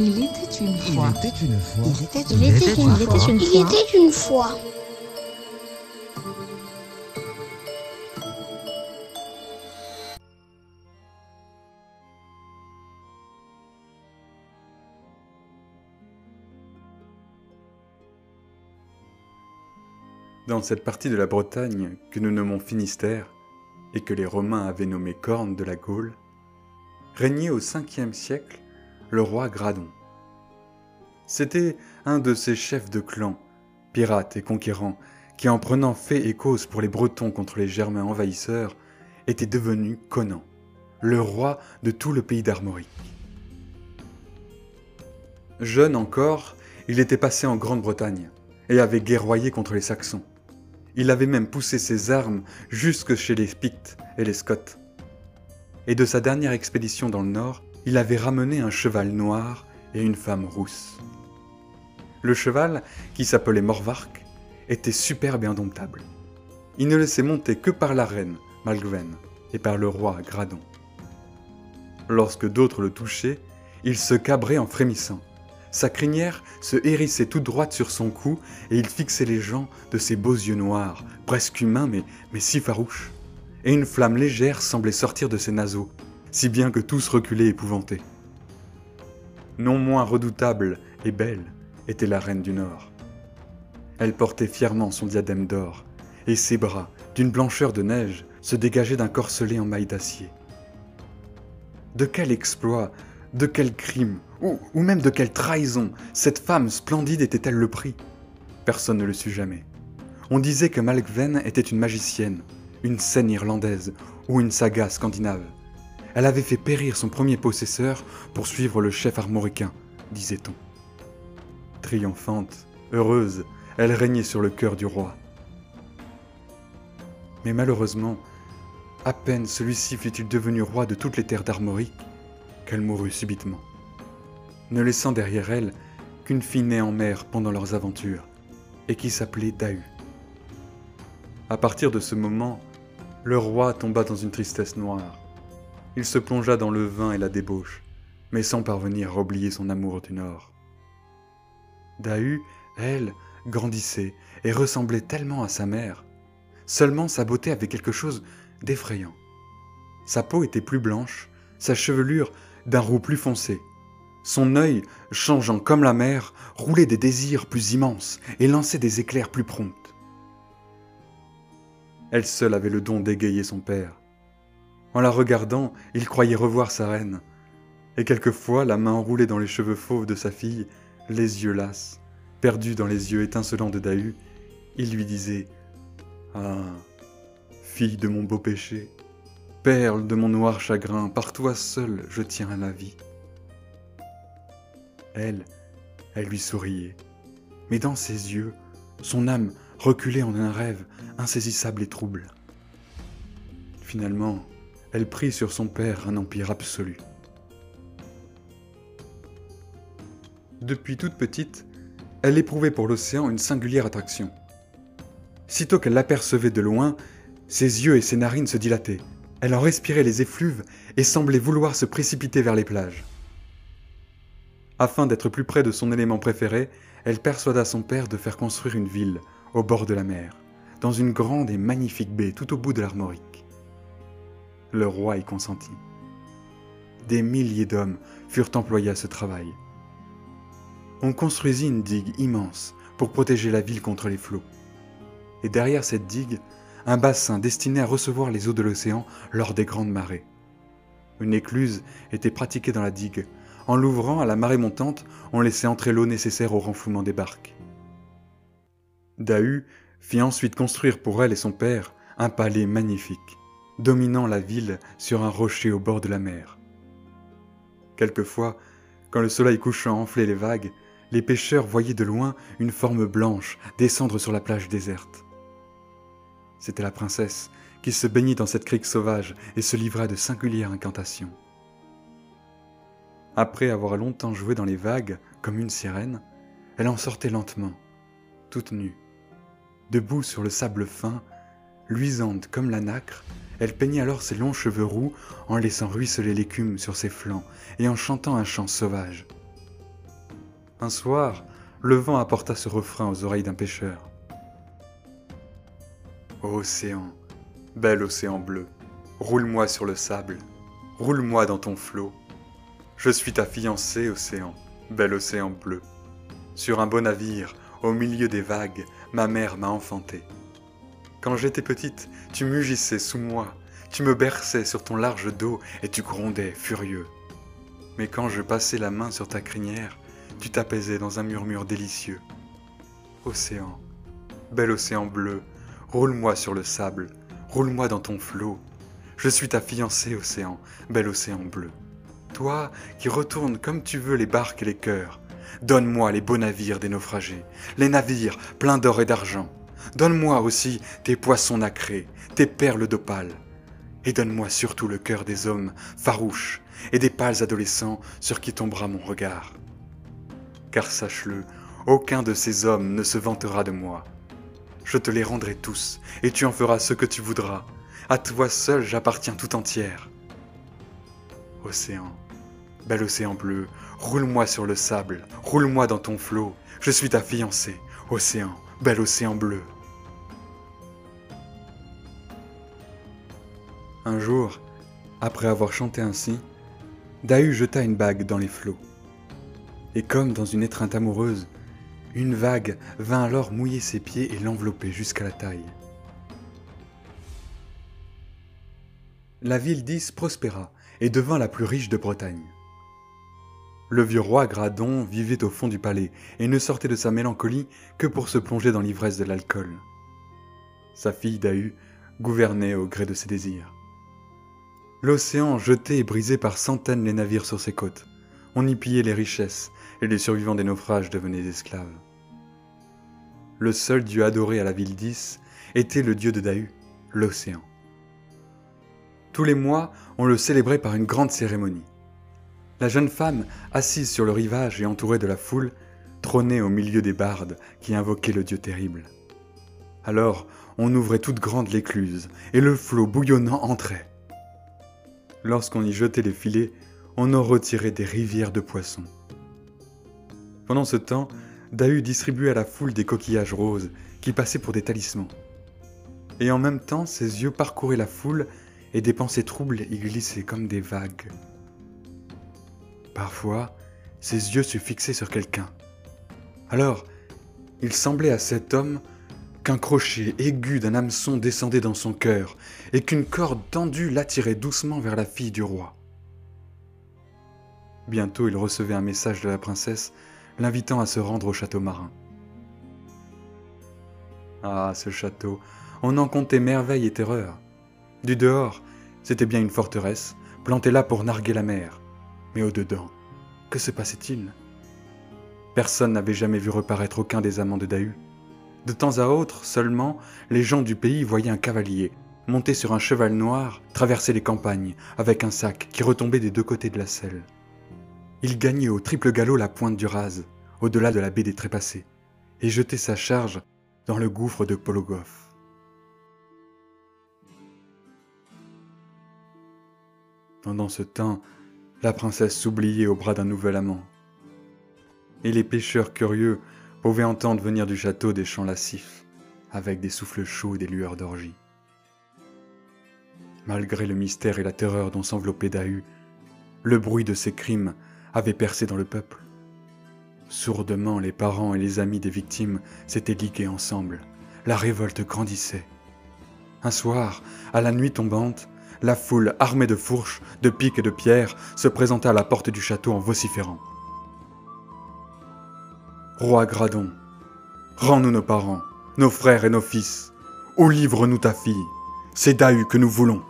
Il était une fois. Il était une fois. Il était Il était une fois. fois. Il était une fois. Dans cette partie de la Bretagne que nous nommons Finistère, et que les Romains avaient nommée Corne de la Gaule, régnait au 5e siècle le roi Gradon. C'était un de ces chefs de clan, pirates et conquérants, qui en prenant fait et cause pour les Bretons contre les Germains envahisseurs, était devenu Conan, le roi de tout le pays d'Armorique. Jeune encore, il était passé en Grande-Bretagne et avait guerroyé contre les Saxons. Il avait même poussé ses armes jusque chez les Pictes et les Scots. Et de sa dernière expédition dans le nord, il avait ramené un cheval noir et une femme rousse. Le cheval, qui s'appelait Morvark, était superbe et indomptable. Il ne laissait monter que par la reine, Malgwen, et par le roi, Gradon. Lorsque d'autres le touchaient, il se cabrait en frémissant. Sa crinière se hérissait toute droite sur son cou et il fixait les gens de ses beaux yeux noirs, presque humains mais, mais si farouches. Et une flamme légère semblait sortir de ses naseaux, si bien que tous reculaient épouvantés. Non moins redoutable et belle était la reine du Nord. Elle portait fièrement son diadème d'or, et ses bras, d'une blancheur de neige, se dégageaient d'un corselet en maille d'acier. De quel exploit, de quel crime, ou, ou même de quelle trahison cette femme splendide était-elle le prix? Personne ne le sut jamais. On disait que Malkven était une magicienne, une scène irlandaise ou une saga scandinave. Elle avait fait périr son premier possesseur pour suivre le chef armoricain, disait-on. Triomphante, heureuse, elle régnait sur le cœur du roi. Mais malheureusement, à peine celui-ci fut-il devenu roi de toutes les terres d'Armorique qu'elle mourut subitement, ne laissant derrière elle qu'une fille née en mer pendant leurs aventures, et qui s'appelait Dahu. À partir de ce moment, le roi tomba dans une tristesse noire. Il se plongea dans le vin et la débauche, mais sans parvenir à oublier son amour du Nord. Dahu, elle, grandissait et ressemblait tellement à sa mère. Seulement sa beauté avait quelque chose d'effrayant. Sa peau était plus blanche, sa chevelure d'un roux plus foncé. Son œil, changeant comme la mer, roulait des désirs plus immenses et lançait des éclairs plus prompts. Elle seule avait le don d'égayer son père. En la regardant, il croyait revoir sa reine, et quelquefois, la main enroulée dans les cheveux fauves de sa fille, les yeux lasses, perdus dans les yeux étincelants de Dahu, il lui disait Ah, fille de mon beau péché, perle de mon noir chagrin, par toi seule je tiens la vie. Elle, elle lui souriait, mais dans ses yeux, son âme reculait en un rêve insaisissable et trouble. Finalement, elle prit sur son père un empire absolu. Depuis toute petite, elle éprouvait pour l'océan une singulière attraction. Sitôt qu'elle l'apercevait de loin, ses yeux et ses narines se dilataient. Elle en respirait les effluves et semblait vouloir se précipiter vers les plages. Afin d'être plus près de son élément préféré, elle persuada son père de faire construire une ville au bord de la mer, dans une grande et magnifique baie tout au bout de l'Armorique. Le roi y consentit. Des milliers d'hommes furent employés à ce travail. On construisit une digue immense pour protéger la ville contre les flots. Et derrière cette digue, un bassin destiné à recevoir les eaux de l'océan lors des grandes marées. Une écluse était pratiquée dans la digue. En l'ouvrant à la marée montante, on laissait entrer l'eau nécessaire au renflouement des barques. Dahu fit ensuite construire pour elle et son père un palais magnifique, dominant la ville sur un rocher au bord de la mer. Quelquefois, quand le soleil couchant enflait les vagues, les pêcheurs voyaient de loin une forme blanche descendre sur la plage déserte. C'était la princesse qui se baignait dans cette crique sauvage et se livra de singulières incantations. Après avoir longtemps joué dans les vagues comme une sirène, elle en sortait lentement, toute nue. Debout sur le sable fin, luisante comme la nacre, Elle peignait alors ses longs cheveux roux en laissant ruisseler l'écume sur ses flancs et en chantant un chant sauvage. Un soir, le vent apporta ce refrain aux oreilles d'un pêcheur. Océan, bel océan bleu, roule-moi sur le sable, roule-moi dans ton flot. Je suis ta fiancée, océan, bel océan bleu. Sur un beau navire, au milieu des vagues, ma mère m'a enfanté. Quand j'étais petite, tu mugissais sous moi, tu me berçais sur ton large dos et tu grondais furieux. Mais quand je passais la main sur ta crinière, tu t'apaisais dans un murmure délicieux. Océan, bel océan bleu, roule-moi sur le sable, roule-moi dans ton flot. Je suis ta fiancée, océan, bel océan bleu. Toi qui retournes comme tu veux les barques et les cœurs, donne-moi les beaux navires des naufragés, les navires pleins d'or et d'argent. Donne-moi aussi tes poissons nacrés, tes perles d'opale. Et donne-moi surtout le cœur des hommes farouches et des pâles adolescents sur qui tombera mon regard. Car sache-le, aucun de ces hommes ne se vantera de moi. Je te les rendrai tous, et tu en feras ce que tu voudras. À toi seul j'appartiens tout entière. Océan, bel océan bleu, roule-moi sur le sable, roule-moi dans ton flot. Je suis ta fiancée, océan, bel océan bleu. Un jour, après avoir chanté ainsi, Dahu jeta une bague dans les flots. Et comme dans une étreinte amoureuse, une vague vint alors mouiller ses pieds et l'envelopper jusqu'à la taille. La ville d'Is prospéra et devint la plus riche de Bretagne. Le vieux roi Gradon vivait au fond du palais et ne sortait de sa mélancolie que pour se plonger dans l'ivresse de l'alcool. Sa fille Dahu gouvernait au gré de ses désirs. L'océan jetait et brisait par centaines les navires sur ses côtes. On y pillait les richesses, et les survivants des naufrages devenaient esclaves. Le seul dieu adoré à la ville d'Is était le dieu de Dahu, l'océan. Tous les mois, on le célébrait par une grande cérémonie. La jeune femme, assise sur le rivage et entourée de la foule, trônait au milieu des bardes qui invoquaient le dieu terrible. Alors, on ouvrait toute grande l'écluse, et le flot bouillonnant entrait. Lorsqu'on y jetait les filets, on en retirait des rivières de poissons. Pendant ce temps, Dahu distribuait à la foule des coquillages roses qui passaient pour des talismans. Et en même temps, ses yeux parcouraient la foule et des pensées troubles y glissaient comme des vagues. Parfois, ses yeux se fixaient sur quelqu'un. Alors, il semblait à cet homme qu'un crochet aigu d'un hameçon descendait dans son cœur, et qu'une corde tendue l'attirait doucement vers la fille du roi. Bientôt il recevait un message de la princesse l'invitant à se rendre au château marin. Ah, ce château, on en comptait merveilles et terreurs. Du dehors, c'était bien une forteresse, plantée là pour narguer la mer. Mais au-dedans, que se passait-il? Personne n'avait jamais vu reparaître aucun des amants de Dahu. De temps à autre seulement, les gens du pays voyaient un cavalier, monté sur un cheval noir, traverser les campagnes, avec un sac qui retombait des deux côtés de la selle. Il gagnait au triple galop la pointe du Raz, au-delà de la baie des Trépassés, et jetait sa charge dans le gouffre de Pologoff. Pendant ce temps, la princesse s'oubliait au bras d'un nouvel amant. Et les pêcheurs curieux pouvait entendre venir du château des chants lascifs, avec des souffles chauds et des lueurs d'orgie. Malgré le mystère et la terreur dont s'enveloppait Dahu, le bruit de ses crimes avait percé dans le peuple. Sourdement, les parents et les amis des victimes s'étaient ligués ensemble. La révolte grandissait. Un soir, à la nuit tombante, la foule, armée de fourches, de piques et de pierres, se présenta à la porte du château en vociférant. Roi Gradon, rends-nous nos parents, nos frères et nos fils, ou livre-nous ta fille, c'est Dahu que nous voulons.